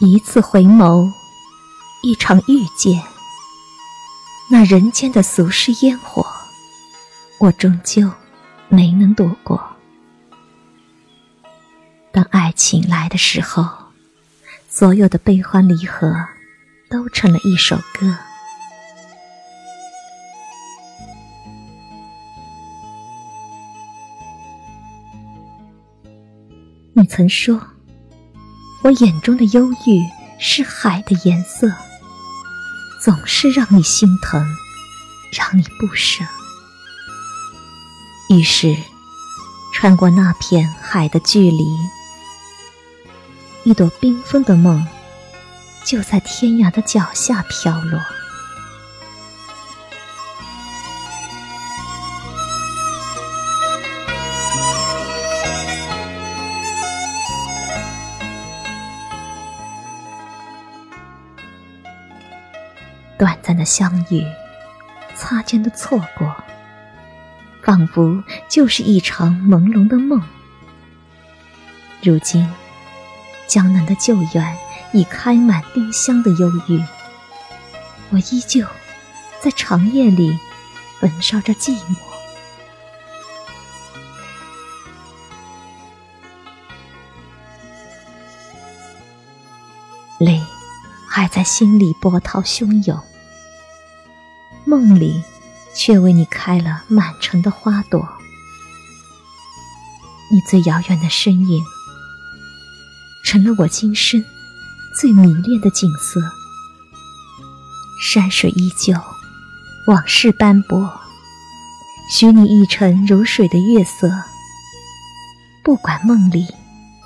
一次回眸，一场遇见，那人间的俗世烟火，我终究没能躲过。当爱情来的时候，所有的悲欢离合都成了一首歌。你曾说，我眼中的忧郁是海的颜色，总是让你心疼，让你不舍。于是，穿过那片海的距离。一朵缤纷的梦，就在天涯的脚下飘落。短暂的相遇，擦肩的错过，仿佛就是一场朦胧的梦。如今。江南的旧园已开满丁香的忧郁，我依旧在长夜里焚烧着寂寞，泪还在心里波涛汹涌，梦里却为你开了满城的花朵，你最遥远的身影。成了我今生最迷恋的景色。山水依旧，往事斑驳，许你一程如水的月色。不管梦里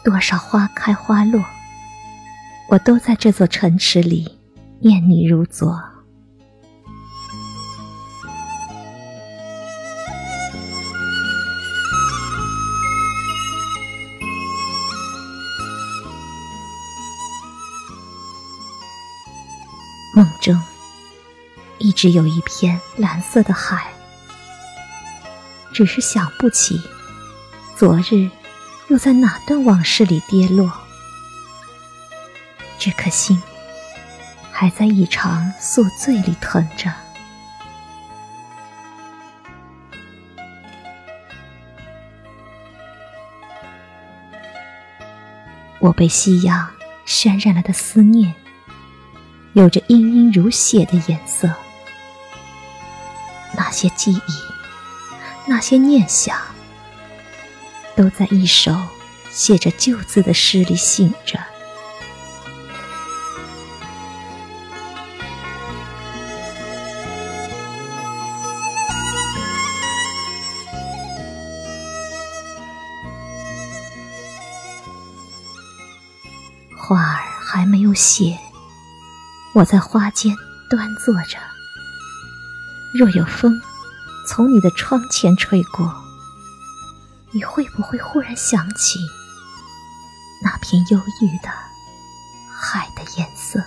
多少花开花落，我都在这座城池里念你如昨。梦中，一直有一片蓝色的海，只是想不起，昨日又在哪段往事里跌落。这颗心，还在一场宿醉里疼着。我被夕阳渲染了的思念。有着殷殷如血的颜色，那些记忆，那些念想，都在一首写着旧字的诗里醒着。花儿还没有谢。我在花间端坐着，若有风从你的窗前吹过，你会不会忽然想起那片忧郁的海的颜色？